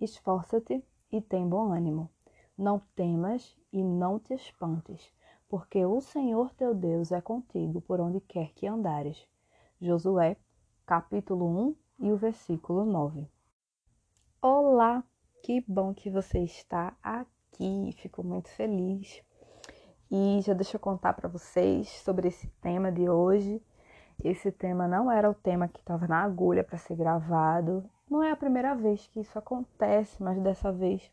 Esforça-te e tem bom ânimo. Não temas e não te espantes, porque o Senhor teu Deus é contigo por onde quer que andares. Josué, capítulo 1 e o versículo 9. Olá, que bom que você está aqui, fico muito feliz. E já deixa eu contar para vocês sobre esse tema de hoje. Esse tema não era o tema que estava na agulha para ser gravado, não é a primeira vez que isso acontece, mas dessa vez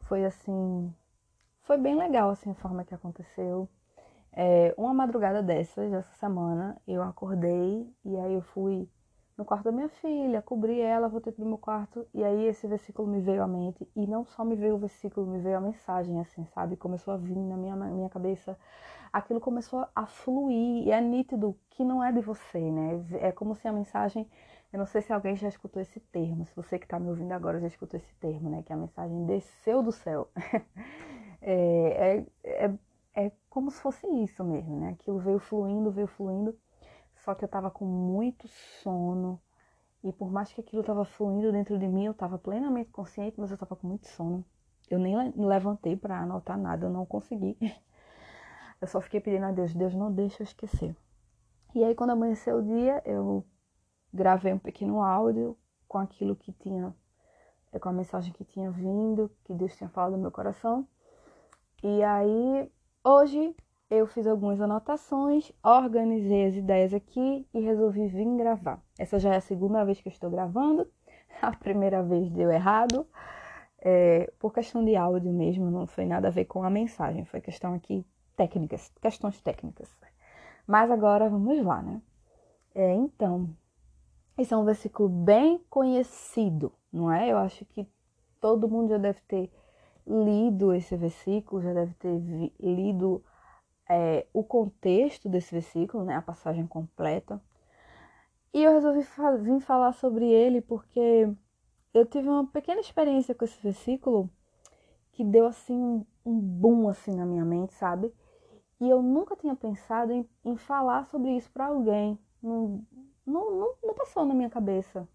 foi assim. Foi bem legal assim a forma que aconteceu. É, uma madrugada dessas, essa semana, eu acordei e aí eu fui no quarto da minha filha, cobri ela, voltei pro meu quarto e aí esse versículo me veio à mente e não só me veio o versículo, me veio a mensagem assim, sabe? Começou a vir na minha, minha cabeça, aquilo começou a fluir e é nítido que não é de você, né? É como se a mensagem eu não sei se alguém já escutou esse termo, se você que está me ouvindo agora já escutou esse termo, né? Que a mensagem desceu do céu. é, é, é, é, como se fosse isso mesmo, né? Aquilo veio fluindo, veio fluindo. Só que eu estava com muito sono. E por mais que aquilo estava fluindo dentro de mim, eu estava plenamente consciente, mas eu estava com muito sono. Eu nem levantei para anotar nada, eu não consegui. Eu só fiquei pedindo a Deus, Deus não deixa eu esquecer. E aí quando amanheceu o dia, eu gravei um pequeno áudio com aquilo que tinha, é, com a mensagem que tinha vindo, que Deus tinha falado no meu coração. E aí, hoje eu fiz algumas anotações, organizei as ideias aqui e resolvi vir gravar. Essa já é a segunda vez que eu estou gravando, a primeira vez deu errado, é, por questão de áudio mesmo, não foi nada a ver com a mensagem, foi questão aqui técnicas, questões técnicas. Mas agora vamos lá, né? É, então, esse é um versículo bem conhecido, não é? Eu acho que todo mundo já deve ter lido esse versículo, já deve ter lido é, o contexto desse versículo, né? A passagem completa. E eu resolvi vir falar sobre ele porque eu tive uma pequena experiência com esse versículo que deu assim um, um boom assim na minha mente, sabe? E eu nunca tinha pensado em, em falar sobre isso para alguém. Não, não, não, não passou na minha cabeça.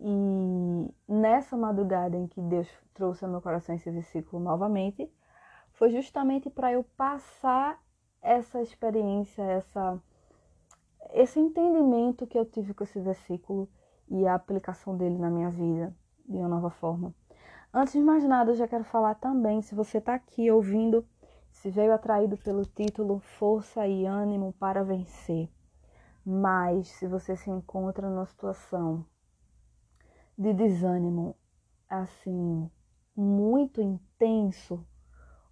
E nessa madrugada em que Deus trouxe ao meu coração esse versículo novamente, foi justamente para eu passar essa experiência, essa, esse entendimento que eu tive com esse versículo e a aplicação dele na minha vida de uma nova forma. Antes de mais nada, eu já quero falar também, se você está aqui ouvindo, se veio atraído pelo título Força e Ânimo para Vencer. Mas se você se encontra numa situação de desânimo, assim, muito intenso,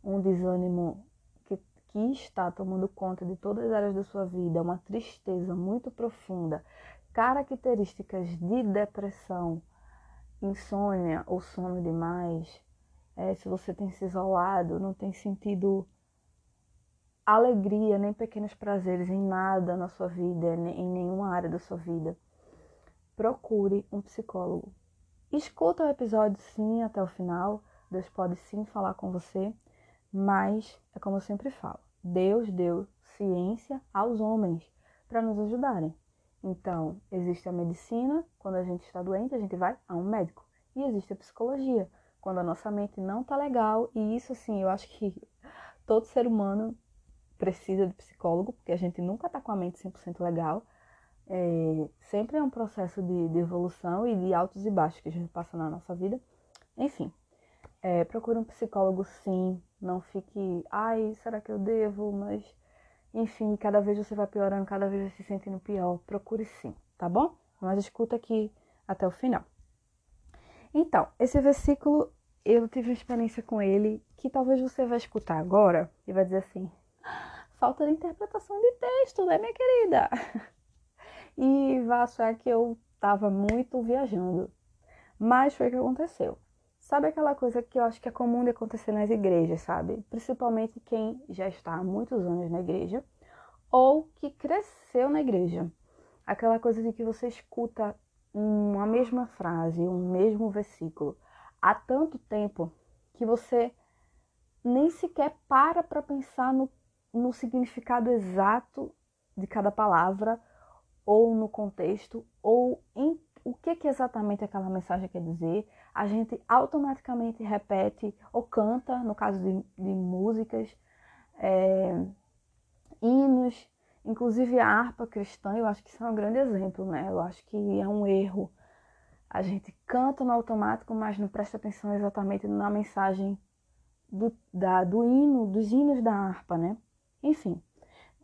um desânimo que, que está tomando conta de todas as áreas da sua vida, uma tristeza muito profunda, características de depressão, insônia ou sono demais, é, se você tem se isolado, não tem sentido alegria, nem pequenos prazeres em nada na sua vida, em nenhuma área da sua vida, procure um psicólogo. Escuta o episódio sim até o final. Deus pode sim falar com você, mas é como eu sempre falo: Deus deu ciência aos homens para nos ajudarem. Então, existe a medicina, quando a gente está doente, a gente vai a um médico. E existe a psicologia, quando a nossa mente não tá legal. E isso, assim, eu acho que todo ser humano precisa de psicólogo, porque a gente nunca está com a mente 100% legal. É, sempre é um processo de, de, evolução e de altos e baixos que a gente passa na nossa vida. Enfim, é, procure um psicólogo sim, não fique, ai, será que eu devo? Mas, enfim, cada vez você vai piorando, cada vez vai se sentindo pior. Procure sim, tá bom? Mas escuta aqui até o final. Então, esse versículo, eu tive uma experiência com ele que talvez você vai escutar agora e vai dizer assim: falta de interpretação de texto, né, minha querida? E vai achar que eu estava muito viajando. Mas foi o que aconteceu. Sabe aquela coisa que eu acho que é comum de acontecer nas igrejas, sabe? Principalmente quem já está há muitos anos na igreja ou que cresceu na igreja. Aquela coisa de que você escuta uma mesma frase, um mesmo versículo há tanto tempo que você nem sequer para para pensar no no significado exato de cada palavra, ou no contexto, ou em, o que, que exatamente aquela mensagem quer dizer, a gente automaticamente repete ou canta, no caso de, de músicas, é, hinos, inclusive a harpa cristã, eu acho que isso é um grande exemplo, né? Eu acho que é um erro. A gente canta no automático, mas não presta atenção exatamente na mensagem do, da, do hino, dos hinos da harpa, né? Enfim,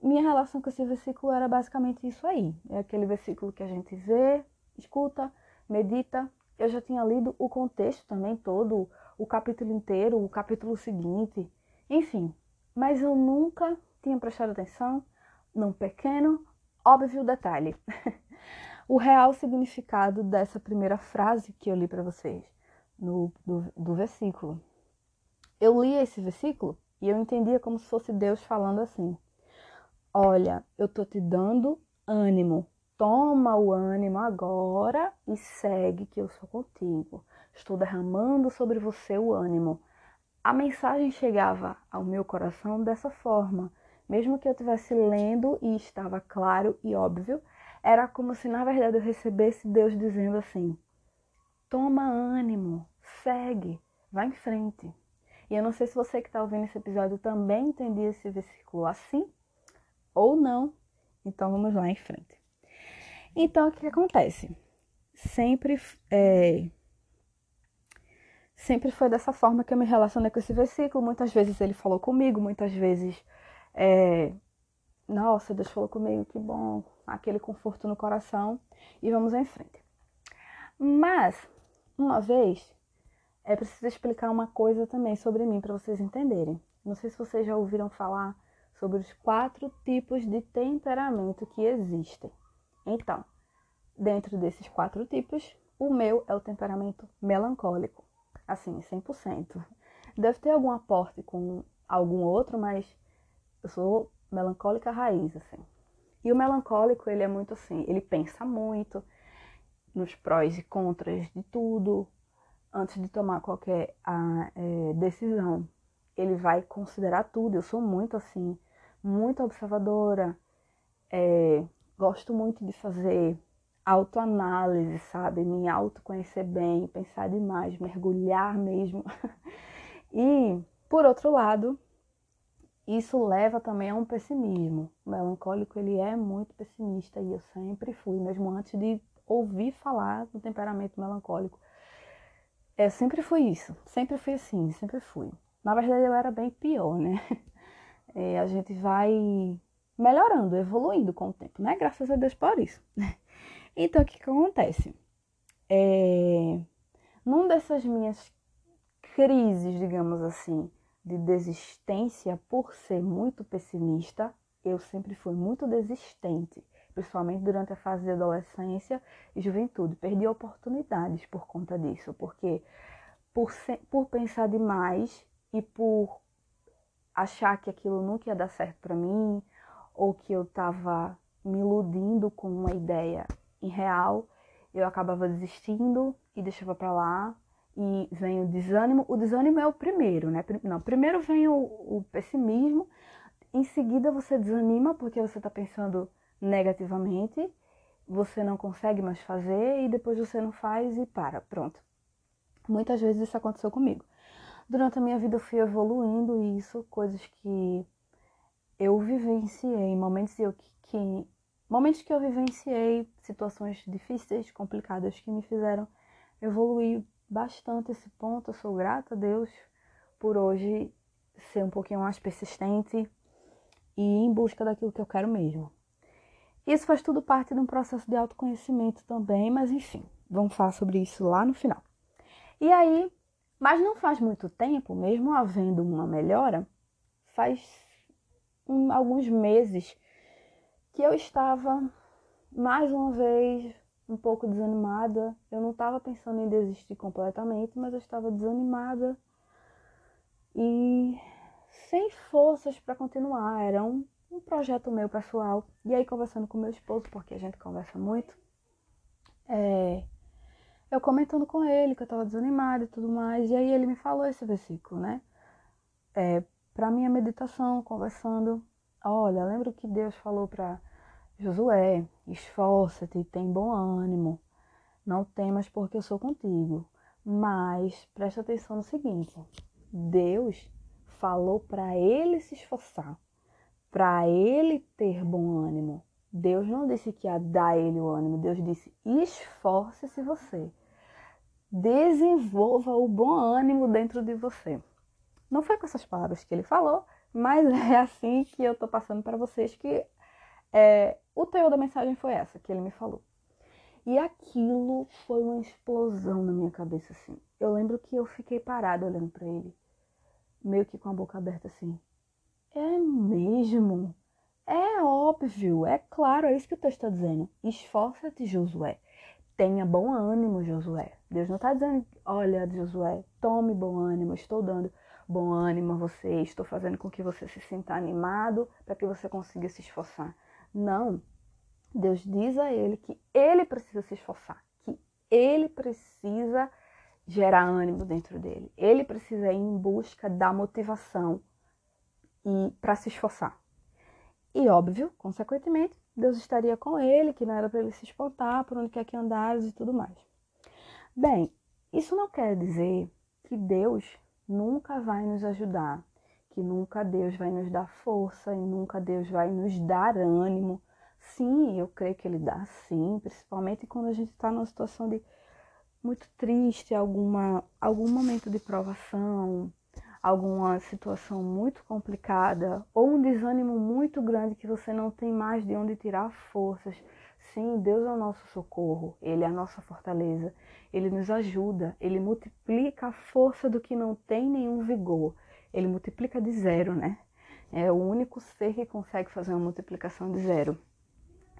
minha relação com esse versículo era basicamente isso aí. É aquele versículo que a gente vê, escuta, medita. Eu já tinha lido o contexto também todo, o capítulo inteiro, o capítulo seguinte, enfim. Mas eu nunca tinha prestado atenção num pequeno, óbvio detalhe. o real significado dessa primeira frase que eu li para vocês, no, do, do versículo. Eu li esse versículo e eu entendia como se fosse Deus falando assim: Olha, eu tô te dando ânimo. Toma o ânimo agora e segue que eu sou contigo. Estou derramando sobre você o ânimo. A mensagem chegava ao meu coração dessa forma. Mesmo que eu estivesse lendo e estava claro e óbvio, era como se na verdade eu recebesse Deus dizendo assim: toma ânimo, segue, vai em frente. E eu não sei se você que está ouvindo esse episódio também entendia esse versículo assim ou não. Então vamos lá em frente. Então o que, acontece? Sempre é, sempre foi dessa forma que eu me relacionei com esse versículo. Muitas vezes ele falou comigo, muitas vezes é, nossa, Deus falou comigo, que bom, aquele conforto no coração e vamos em frente. Mas uma vez é preciso explicar uma coisa também sobre mim para vocês entenderem. Não sei se vocês já ouviram falar sobre os quatro tipos de temperamento que existem. Então, dentro desses quatro tipos, o meu é o temperamento melancólico, assim, 100%. Deve ter algum aporte com algum outro, mas eu sou melancólica raiz, assim. E o melancólico, ele é muito assim, ele pensa muito nos prós e contras de tudo antes de tomar qualquer a, é, decisão. Ele vai considerar tudo. Eu sou muito assim, muito observadora, é, gosto muito de fazer autoanálise, sabe? Me autoconhecer bem, pensar demais, mergulhar mesmo. e, por outro lado, isso leva também a um pessimismo. O melancólico, ele é muito pessimista e eu sempre fui, mesmo antes de ouvir falar do temperamento melancólico. Eu sempre fui isso, sempre fui assim, sempre fui. Na verdade, eu era bem pior, né? é, a gente vai melhorando, evoluindo com o tempo, né? Graças a Deus por isso. Então, o que, que acontece? É, num dessas minhas crises, digamos assim, de desistência por ser muito pessimista, eu sempre fui muito desistente, principalmente durante a fase de adolescência e juventude. Perdi oportunidades por conta disso, porque por, por pensar demais e por achar que aquilo nunca ia dar certo para mim, ou que eu estava me iludindo com uma ideia irreal, eu acabava desistindo e deixava para lá. E vem o desânimo. O desânimo é o primeiro, né? Não, primeiro vem o, o pessimismo, em seguida você desanima porque você está pensando negativamente, você não consegue mais fazer e depois você não faz e para. Pronto. Muitas vezes isso aconteceu comigo durante a minha vida eu fui evoluindo isso, coisas que eu vivenciei, momentos eu que, que momentos que eu vivenciei, situações difíceis, complicadas que me fizeram evoluir bastante esse ponto. Eu sou grata a Deus por hoje ser um pouquinho mais persistente e em busca daquilo que eu quero mesmo. Isso faz tudo parte de um processo de autoconhecimento também, mas enfim, vamos falar sobre isso lá no final. E aí, mas não faz muito tempo, mesmo havendo uma melhora, faz um, alguns meses que eu estava mais uma vez um pouco desanimada. Eu não estava pensando em desistir completamente, mas eu estava desanimada e sem forças para continuar. Era um, um projeto meu pessoal. E aí, conversando com meu esposo, porque a gente conversa muito, é, eu comentando com ele que eu tava desanimada e tudo mais, e aí ele me falou esse versículo, né? É, para minha meditação, conversando, olha, lembra que Deus falou para Josué, esforça-te, tem bom ânimo, Não temas porque eu sou contigo. Mas presta atenção no seguinte: Deus falou para ele se esforçar, para ele ter bom ânimo. Deus não disse que ia dar ele o ânimo, Deus disse: esforce-se você. Desenvolva o bom ânimo dentro de você. Não foi com essas palavras que ele falou, mas é assim que eu tô passando para vocês que é, o teor da mensagem foi essa que ele me falou. E aquilo foi uma explosão na minha cabeça, assim. Eu lembro que eu fiquei parada olhando para ele meio que com a boca aberta assim. É mesmo? É óbvio, é claro, é isso que o texto está dizendo. Esforça-te, Josué. Tenha bom ânimo, Josué. Deus não está dizendo, olha, Josué, tome bom ânimo, estou dando bom ânimo a você, estou fazendo com que você se sinta animado para que você consiga se esforçar. Não. Deus diz a ele que ele precisa se esforçar, que ele precisa gerar ânimo dentro dele. Ele precisa ir em busca da motivação e para se esforçar. E óbvio, consequentemente, Deus estaria com ele, que não era para ele se espantar por onde quer que andares e tudo mais. Bem, isso não quer dizer que Deus nunca vai nos ajudar, que nunca Deus vai nos dar força e nunca Deus vai nos dar ânimo. Sim, eu creio que Ele dá sim, principalmente quando a gente está numa situação de muito triste, alguma, algum momento de provação, alguma situação muito complicada ou um desânimo muito grande que você não tem mais de onde tirar forças. Sim, Deus é o nosso socorro, Ele é a nossa fortaleza, Ele nos ajuda, Ele multiplica a força do que não tem nenhum vigor, Ele multiplica de zero, né? É o único ser que consegue fazer uma multiplicação de zero.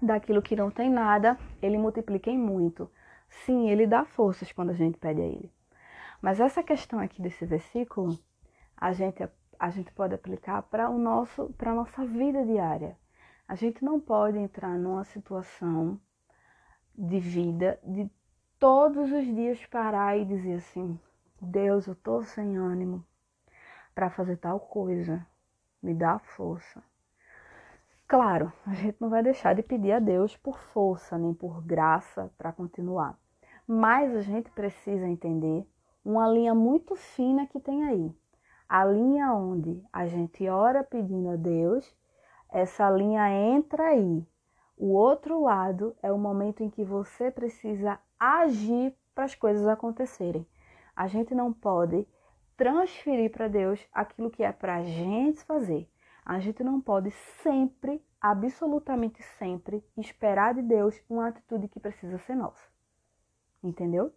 Daquilo que não tem nada, Ele multiplica em muito. Sim, ele dá forças quando a gente pede a ele. Mas essa questão aqui desse versículo, a gente, a gente pode aplicar para o nosso, para a nossa vida diária. A gente não pode entrar numa situação de vida de todos os dias parar e dizer assim: Deus, eu tô sem ânimo para fazer tal coisa, me dá força. Claro, a gente não vai deixar de pedir a Deus por força nem por graça para continuar. Mas a gente precisa entender uma linha muito fina que tem aí. A linha onde a gente ora pedindo a Deus, essa linha entra aí. O outro lado é o momento em que você precisa agir para as coisas acontecerem. A gente não pode transferir para Deus aquilo que é para a gente fazer. A gente não pode sempre, absolutamente sempre, esperar de Deus uma atitude que precisa ser nossa. Entendeu?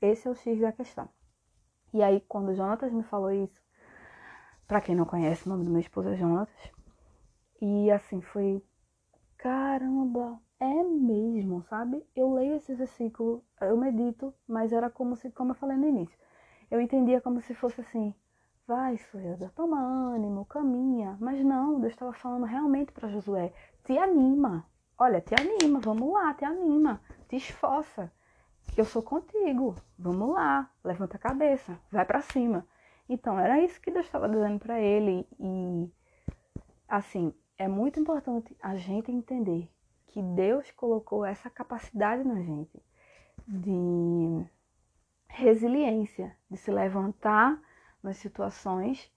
Esse é o X da questão. E aí, quando o Jonatas me falou isso, para quem não conhece, o nome do meu esposo é Jonatas. E assim, foi. Caramba, é mesmo, sabe? Eu leio esse versículo, eu medito, mas era como se, como eu falei no início, eu entendia como se fosse assim: vai, Suelda, toma ânimo, caminha. Mas não, Deus estava falando realmente para Josué: te anima, olha, te anima, vamos lá, te anima, te esforça eu sou contigo. Vamos lá, levanta a cabeça, vai para cima. Então era isso que Deus estava dizendo para ele e assim, é muito importante a gente entender que Deus colocou essa capacidade na gente de resiliência, de se levantar nas situações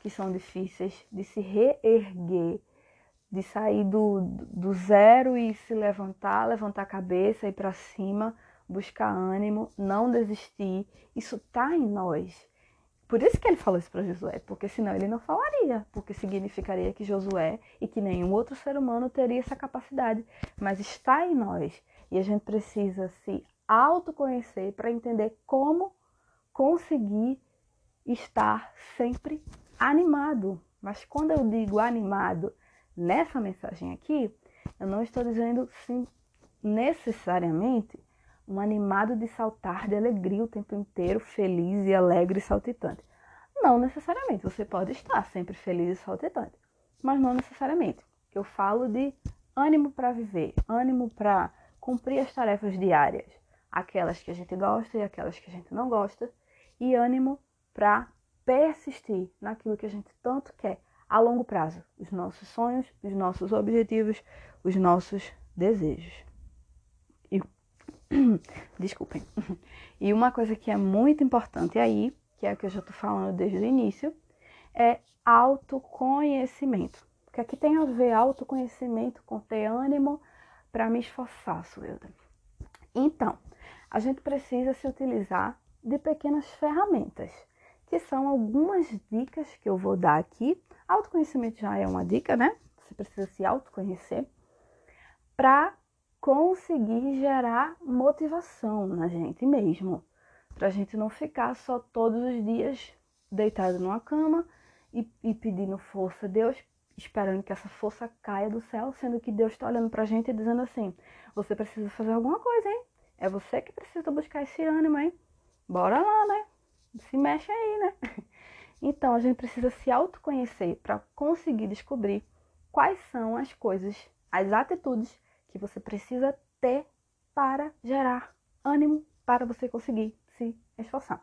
que são difíceis, de se reerguer, de sair do, do zero e se levantar, levantar a cabeça e para cima buscar ânimo, não desistir. Isso está em nós. Por isso que ele falou isso para Josué, porque senão ele não falaria, porque significaria que Josué e que nenhum outro ser humano teria essa capacidade. Mas está em nós e a gente precisa se autoconhecer para entender como conseguir estar sempre animado. Mas quando eu digo animado nessa mensagem aqui, eu não estou dizendo sim, necessariamente um animado de saltar de alegria o tempo inteiro, feliz e alegre e saltitante. Não necessariamente, você pode estar sempre feliz e saltitante, mas não necessariamente. Eu falo de ânimo para viver, ânimo para cumprir as tarefas diárias, aquelas que a gente gosta e aquelas que a gente não gosta, e ânimo para persistir naquilo que a gente tanto quer a longo prazo, os nossos sonhos, os nossos objetivos, os nossos desejos. Desculpem. E uma coisa que é muito importante aí, que é o que eu já tô falando desde o início, é autoconhecimento. O que é que tem a ver autoconhecimento com ter ânimo para me esforçar, Suelda? Então, a gente precisa se utilizar de pequenas ferramentas, que são algumas dicas que eu vou dar aqui. Autoconhecimento já é uma dica, né? Você precisa se autoconhecer para conseguir gerar motivação na gente mesmo. Para a gente não ficar só todos os dias deitado numa cama e, e pedindo força a Deus, esperando que essa força caia do céu, sendo que Deus está olhando para a gente e dizendo assim: você precisa fazer alguma coisa, hein? É você que precisa buscar esse ânimo, hein? Bora lá, né? Se mexe aí, né? Então a gente precisa se autoconhecer para conseguir descobrir quais são as coisas, as atitudes que você precisa ter para gerar ânimo para você conseguir se esforçar.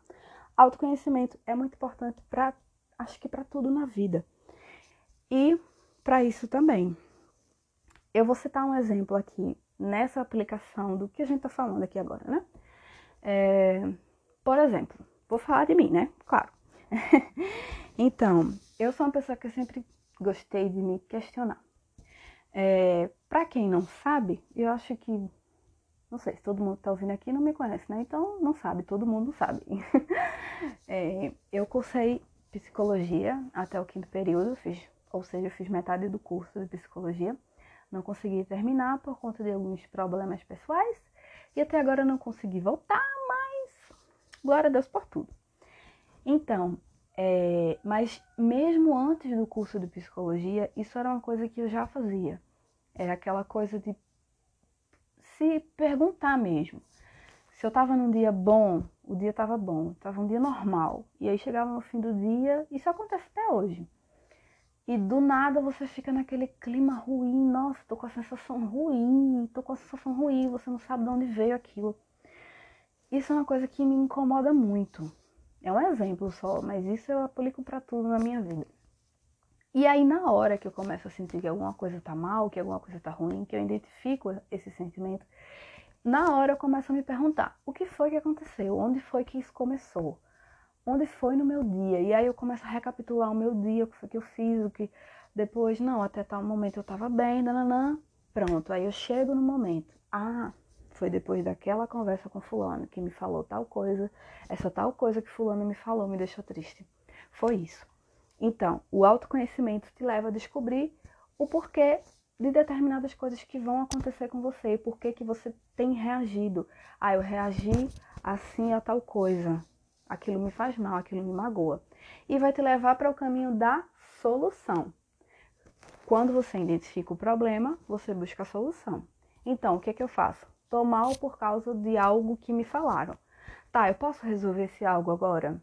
Autoconhecimento é muito importante para, acho que para tudo na vida. E para isso também. Eu vou citar um exemplo aqui nessa aplicação do que a gente está falando aqui agora, né? É, por exemplo, vou falar de mim, né? Claro. então, eu sou uma pessoa que sempre gostei de me questionar. É, para quem não sabe, eu acho que. Não sei se todo mundo que tá ouvindo aqui não me conhece, né? Então não sabe, todo mundo sabe. é, eu cursei psicologia até o quinto período, fiz, ou seja, eu fiz metade do curso de psicologia. Não consegui terminar por conta de alguns problemas pessoais e até agora não consegui voltar, mas glória a Deus por tudo. Então, é, mas mesmo antes do curso de psicologia, isso era uma coisa que eu já fazia. Era aquela coisa de se perguntar mesmo. Se eu tava num dia bom, o dia tava bom, tava um dia normal. E aí chegava no fim do dia, isso acontece até hoje. E do nada você fica naquele clima ruim, nossa, tô com a sensação ruim, tô com a sensação ruim, você não sabe de onde veio aquilo. Isso é uma coisa que me incomoda muito. É um exemplo só, mas isso eu aplico para tudo na minha vida. E aí, na hora que eu começo a sentir que alguma coisa tá mal, que alguma coisa tá ruim, que eu identifico esse sentimento, na hora eu começo a me perguntar: o que foi que aconteceu? Onde foi que isso começou? Onde foi no meu dia? E aí eu começo a recapitular o meu dia, o que foi que eu fiz, o que depois, não, até tal momento eu tava bem, nananã. Pronto, aí eu chego no momento. Ah, foi depois daquela conversa com fulano que me falou tal coisa, essa tal coisa que fulano me falou me deixou triste. Foi isso. Então, o autoconhecimento te leva a descobrir o porquê de determinadas coisas que vão acontecer com você, por que que você tem reagido. Ah, eu reagi assim a tal coisa. Aquilo me faz mal, aquilo me magoa. E vai te levar para o caminho da solução. Quando você identifica o problema, você busca a solução. Então, o que, é que eu faço? Tô mal por causa de algo que me falaram. Tá, eu posso resolver esse algo agora?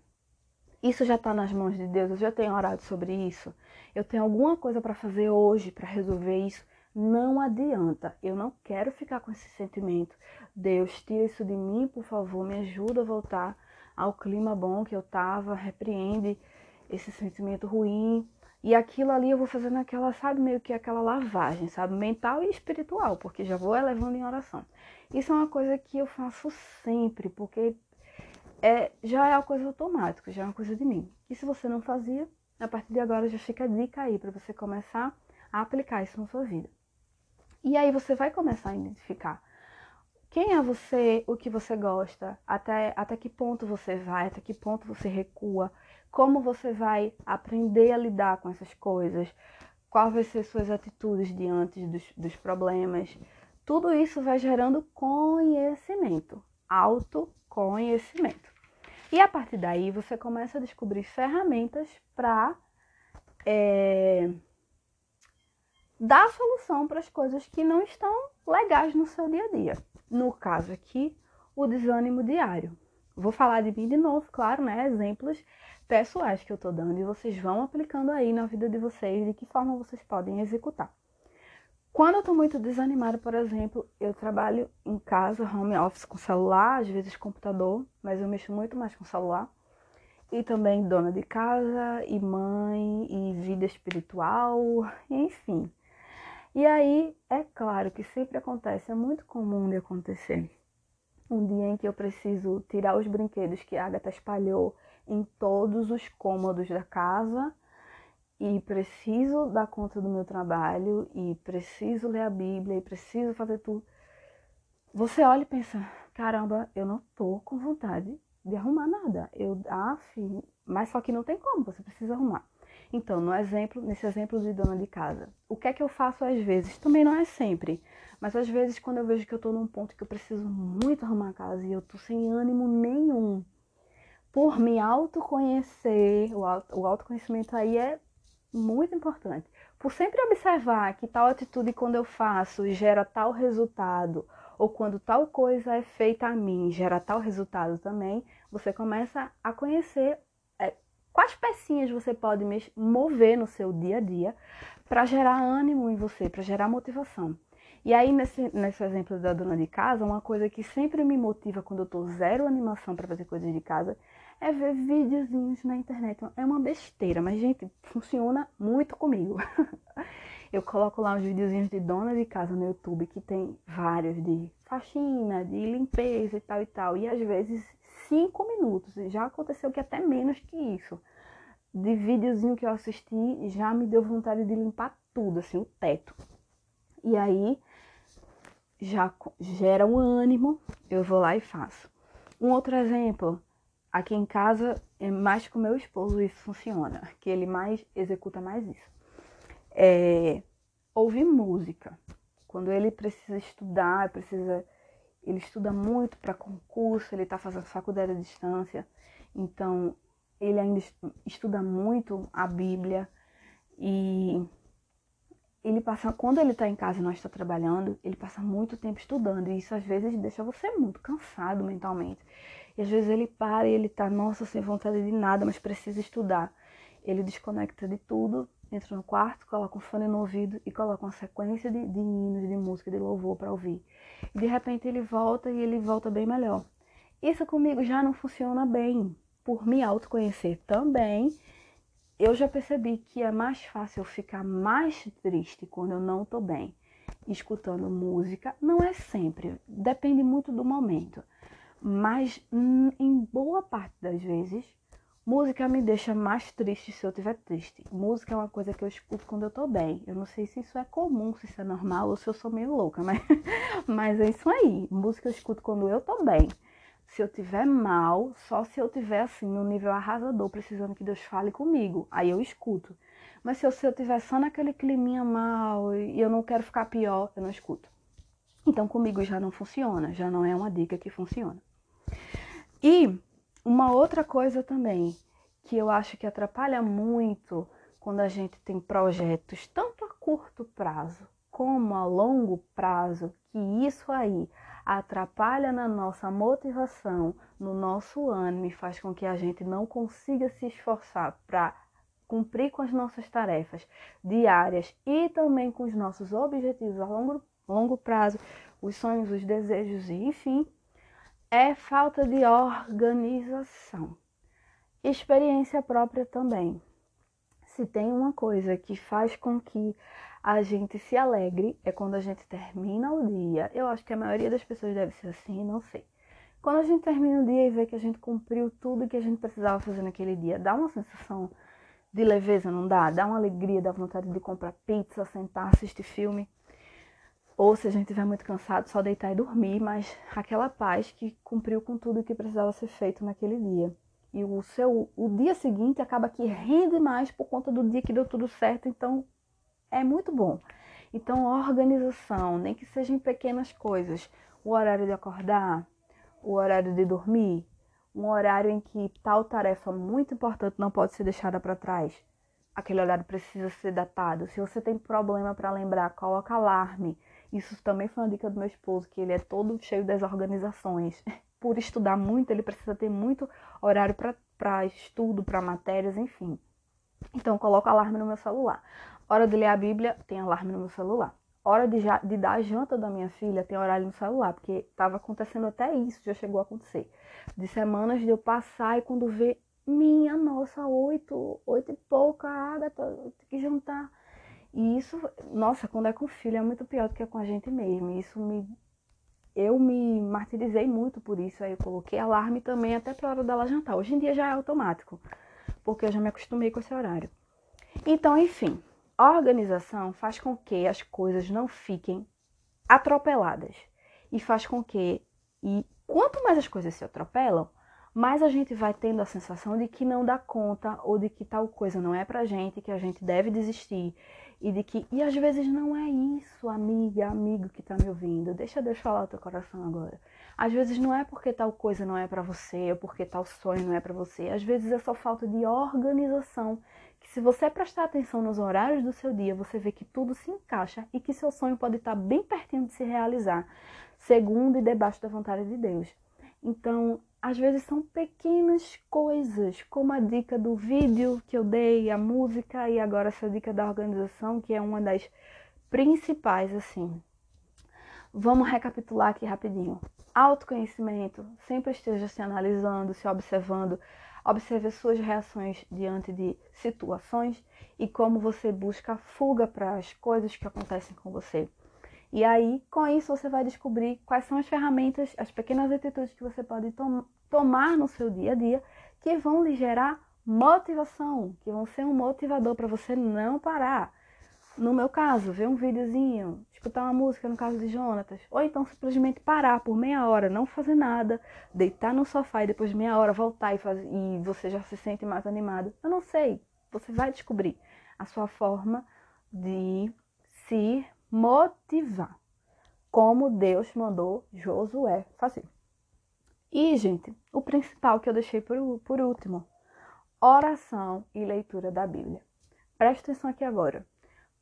Isso já está nas mãos de Deus, eu já tenho orado sobre isso. Eu tenho alguma coisa para fazer hoje para resolver isso. Não adianta, eu não quero ficar com esse sentimento. Deus, tira isso de mim, por favor, me ajuda a voltar ao clima bom que eu tava, repreende esse sentimento ruim. E aquilo ali eu vou fazendo aquela, sabe, meio que aquela lavagem, sabe, mental e espiritual, porque já vou elevando em oração. Isso é uma coisa que eu faço sempre, porque é, já é uma coisa automática, já é uma coisa de mim. E se você não fazia, a partir de agora já fica a dica aí para você começar a aplicar isso na sua vida. E aí você vai começar a identificar quem é você, o que você gosta, até, até que ponto você vai, até que ponto você recua, como você vai aprender a lidar com essas coisas, quais vão ser suas atitudes diante dos, dos problemas. Tudo isso vai gerando conhecimento, autoconhecimento. E a partir daí você começa a descobrir ferramentas para é, dar solução para as coisas que não estão legais no seu dia a dia. No caso aqui, o desânimo diário. Vou falar de mim de novo, claro, né? Exemplos pessoais que eu tô dando e vocês vão aplicando aí na vida de vocês de que forma vocês podem executar. Quando eu tô muito desanimada, por exemplo, eu trabalho em casa, home office com celular, às vezes computador, mas eu mexo muito mais com celular. E também dona de casa, e mãe, e vida espiritual, enfim. E aí, é claro que sempre acontece, é muito comum de acontecer. um dia em que eu preciso tirar os brinquedos que a Agatha espalhou em todos os cômodos da casa e preciso dar conta do meu trabalho e preciso ler a Bíblia e preciso fazer tudo. Você olha e pensa, caramba, eu não tô com vontade de arrumar nada. Eu, ah, filho, mas só que não tem como, você precisa arrumar. Então, no exemplo, nesse exemplo de dona de casa, o que é que eu faço às vezes? Também não é sempre, mas às vezes quando eu vejo que eu tô num ponto que eu preciso muito arrumar a casa e eu tô sem ânimo nenhum, por me autoconhecer, o, auto, o autoconhecimento aí é muito importante. Por sempre observar que tal atitude quando eu faço gera tal resultado, ou quando tal coisa é feita a mim gera tal resultado também, você começa a conhecer é, quais pecinhas você pode mover no seu dia a dia para gerar ânimo em você, para gerar motivação. E aí, nesse, nesse exemplo da dona de casa, uma coisa que sempre me motiva quando eu tô zero animação para fazer coisas de casa é ver videozinhos na internet. É uma besteira, mas, gente, funciona muito comigo. eu coloco lá uns videozinhos de dona de casa no YouTube, que tem vários de faxina, de limpeza e tal e tal. E às vezes cinco minutos. Já aconteceu que até menos que isso. De videozinho que eu assisti, já me deu vontade de limpar tudo, assim, o teto. E aí já gera um ânimo, eu vou lá e faço. Um outro exemplo, Aqui em casa, é mais com meu esposo isso funciona, que ele mais executa mais isso. É, ouvir música. Quando ele precisa estudar, precisa, ele estuda muito para concurso, ele está fazendo faculdade à distância, então ele ainda estuda muito a Bíblia e ele passa, quando ele está em casa e não está trabalhando, ele passa muito tempo estudando e isso às vezes deixa você muito cansado mentalmente. E às vezes ele para e ele tá, nossa, sem vontade de nada, mas precisa estudar. Ele desconecta de tudo, entra no quarto, coloca um fone no ouvido e coloca uma sequência de, de hinos, de música, de louvor para ouvir. E de repente ele volta e ele volta bem melhor. Isso comigo já não funciona bem. Por me autoconhecer também, eu já percebi que é mais fácil eu ficar mais triste quando eu não tô bem escutando música. Não é sempre, depende muito do momento. Mas hum, em boa parte das vezes, música me deixa mais triste se eu estiver triste. Música é uma coisa que eu escuto quando eu tô bem. Eu não sei se isso é comum, se isso é normal ou se eu sou meio louca, mas, mas é isso aí. Música eu escuto quando eu tô bem. Se eu tiver mal, só se eu tiver assim, no nível arrasador, precisando que Deus fale comigo. Aí eu escuto. Mas se eu, se eu tiver só naquele climinha mal e eu não quero ficar pior, eu não escuto. Então comigo já não funciona, já não é uma dica que funciona. E uma outra coisa também que eu acho que atrapalha muito quando a gente tem projetos tanto a curto prazo como a longo prazo, que isso aí atrapalha na nossa motivação, no nosso ânimo e faz com que a gente não consiga se esforçar para cumprir com as nossas tarefas diárias e também com os nossos objetivos a longo, longo prazo, os sonhos, os desejos e enfim, é falta de organização. Experiência própria também. Se tem uma coisa que faz com que a gente se alegre é quando a gente termina o dia. Eu acho que a maioria das pessoas deve ser assim, não sei. Quando a gente termina o dia e vê que a gente cumpriu tudo que a gente precisava fazer naquele dia, dá uma sensação de leveza, não dá? Dá uma alegria, dá vontade de comprar pizza, sentar, assistir filme. Ou se a gente estiver muito cansado, só deitar e dormir, mas aquela paz que cumpriu com tudo que precisava ser feito naquele dia. E o seu o dia seguinte acaba que rende mais por conta do dia que deu tudo certo, então é muito bom. Então, organização, nem que seja em pequenas coisas, o horário de acordar, o horário de dormir, um horário em que tal tarefa muito importante não pode ser deixada para trás. Aquele horário precisa ser datado. Se você tem problema para lembrar, coloca alarme. Isso também foi uma dica do meu esposo, que ele é todo cheio das organizações. Por estudar muito, ele precisa ter muito horário para estudo, para matérias, enfim. Então, coloco alarme no meu celular. Hora de ler a Bíblia, tem alarme no meu celular. Hora de, de dar a janta da minha filha, tem horário no celular, porque estava acontecendo até isso, já chegou a acontecer. De semanas de eu passar e quando vê, minha nossa, oito, oito e pouca, Agatha, tem que jantar. E isso, nossa, quando é com filho é muito pior do que com a gente mesmo. Isso me. eu me martirizei muito por isso, aí eu coloquei alarme também até para hora dela jantar. Hoje em dia já é automático, porque eu já me acostumei com esse horário. Então, enfim, a organização faz com que as coisas não fiquem atropeladas e faz com que e quanto mais as coisas se atropelam, mais a gente vai tendo a sensação de que não dá conta ou de que tal coisa não é pra gente, que a gente deve desistir e de que e às vezes não é isso, amiga, amigo que tá me ouvindo. Deixa Deus falar o teu coração agora. Às vezes não é porque tal coisa não é para você ou porque tal sonho não é para você. Às vezes é só falta de organização. Que se você prestar atenção nos horários do seu dia, você vê que tudo se encaixa e que seu sonho pode estar bem pertinho de se realizar, segundo e debaixo da vontade de Deus. Então, às vezes são pequenas coisas, como a dica do vídeo que eu dei, a música e agora essa dica da organização, que é uma das principais, assim. Vamos recapitular aqui rapidinho. Autoconhecimento, sempre esteja se analisando, se observando, observe as suas reações diante de situações e como você busca fuga para as coisas que acontecem com você. E aí, com isso, você vai descobrir quais são as ferramentas, as pequenas atitudes que você pode tom tomar no seu dia a dia que vão lhe gerar motivação, que vão ser um motivador para você não parar. No meu caso, ver um videozinho, escutar uma música, no caso de Jonatas, ou então simplesmente parar por meia hora, não fazer nada, deitar no sofá e depois de meia hora voltar e, fazer, e você já se sente mais animado. Eu não sei, você vai descobrir a sua forma de se motivar, como Deus mandou Josué fazer. E, gente, o principal que eu deixei por, por último, oração e leitura da Bíblia. Presta atenção aqui agora.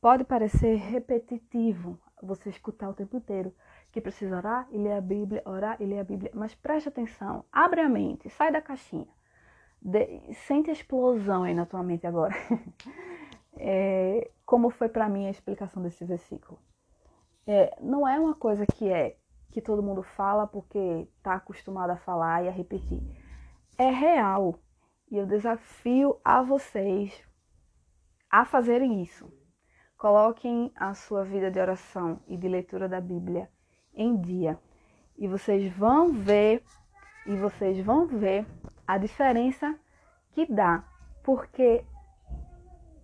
Pode parecer repetitivo você escutar o tempo inteiro que precisa orar e ler a Bíblia, orar e ler a Bíblia, mas preste atenção, abre a mente, sai da caixinha. De, sente a explosão aí na tua mente agora. é, como foi para mim a explicação desse versículo. É, não é uma coisa que é que todo mundo fala porque está acostumado a falar e a repetir. É real. E eu desafio a vocês a fazerem isso. Coloquem a sua vida de oração e de leitura da Bíblia em dia. E vocês vão ver, e vocês vão ver a diferença que dá. Porque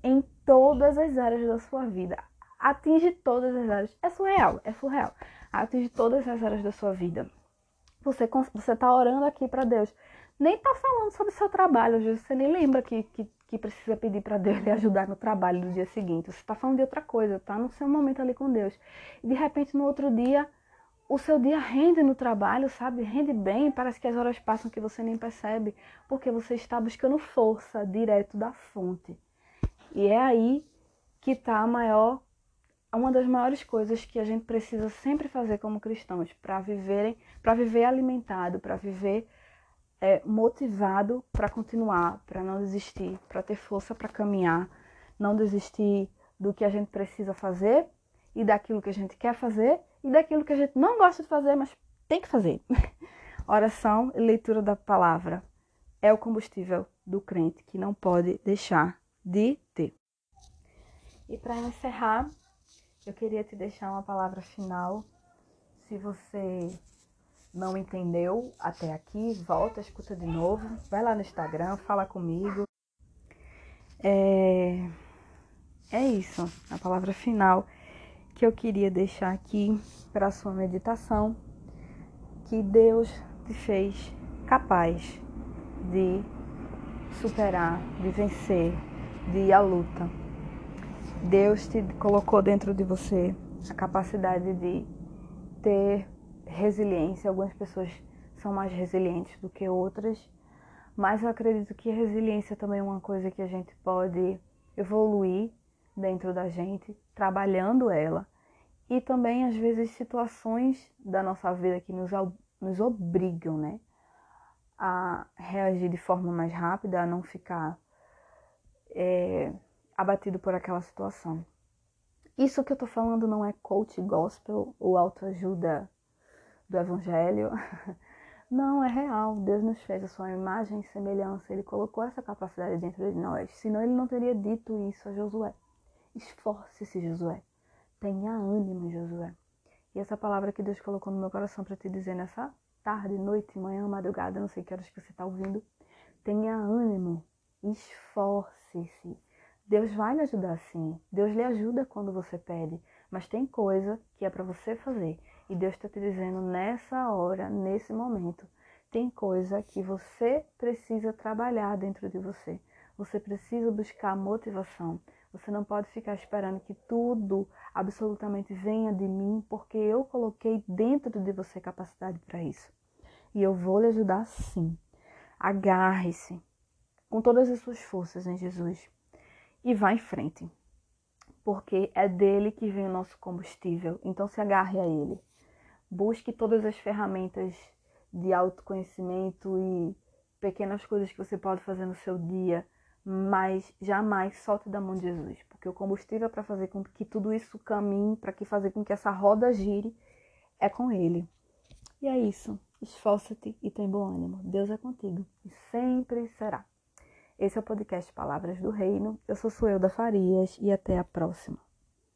em todas as áreas da sua vida. Atinge todas as áreas. É surreal, é surreal. Atinge todas as áreas da sua vida. Você você tá orando aqui para Deus. Nem tá falando sobre seu trabalho, às vezes você nem lembra que, que, que precisa pedir para Deus lhe ajudar no trabalho no dia seguinte. Você tá falando de outra coisa, tá no seu momento ali com Deus. E de repente no outro dia o seu dia rende no trabalho, sabe? Rende bem, parece que as horas passam que você nem percebe, porque você está buscando força direto da fonte. E é aí que está a maior, uma das maiores coisas que a gente precisa sempre fazer como cristãos para viverem, para viver alimentado, para viver é, motivado para continuar, para não desistir, para ter força para caminhar, não desistir do que a gente precisa fazer e daquilo que a gente quer fazer e daquilo que a gente não gosta de fazer, mas tem que fazer. Oração e leitura da palavra é o combustível do crente que não pode deixar de. E para encerrar, eu queria te deixar uma palavra final. Se você não entendeu até aqui, volta, escuta de novo, vai lá no Instagram, fala comigo. É, é isso, a palavra final que eu queria deixar aqui para a sua meditação, que Deus te fez capaz de superar, de vencer, de ir à luta. Deus te colocou dentro de você a capacidade de ter resiliência. Algumas pessoas são mais resilientes do que outras, mas eu acredito que resiliência também é uma coisa que a gente pode evoluir dentro da gente, trabalhando ela. E também, às vezes, situações da nossa vida que nos, nos obrigam, né? A reagir de forma mais rápida, a não ficar é, abatido por aquela situação. Isso que eu tô falando não é coach gospel ou autoajuda do evangelho. Não, é real. Deus nos fez a sua imagem e semelhança. Ele colocou essa capacidade dentro de nós. Senão ele não teria dito isso a Josué. Esforce-se, Josué. Tenha ânimo, Josué. E essa palavra que Deus colocou no meu coração para te dizer nessa tarde, noite, manhã, madrugada, não sei que horas que você está ouvindo, tenha ânimo, esforce-se. Deus vai lhe ajudar sim. Deus lhe ajuda quando você pede, mas tem coisa que é para você fazer. E Deus está te dizendo nessa hora, nesse momento, tem coisa que você precisa trabalhar dentro de você. Você precisa buscar motivação. Você não pode ficar esperando que tudo absolutamente venha de mim, porque eu coloquei dentro de você capacidade para isso. E eu vou lhe ajudar sim. Agarre-se com todas as suas forças em Jesus e vá em frente. Porque é dele que vem o nosso combustível. Então se agarre a ele. Busque todas as ferramentas de autoconhecimento e pequenas coisas que você pode fazer no seu dia mas jamais solte da mão de Jesus, porque o combustível para fazer com que tudo isso caminhe, para que fazer com que essa roda gire, é com Ele. E é isso. Esforça-te e tem bom ânimo. Deus é contigo e sempre será. Esse é o podcast Palavras do Reino. Eu sou Suelda Farias e até a próxima.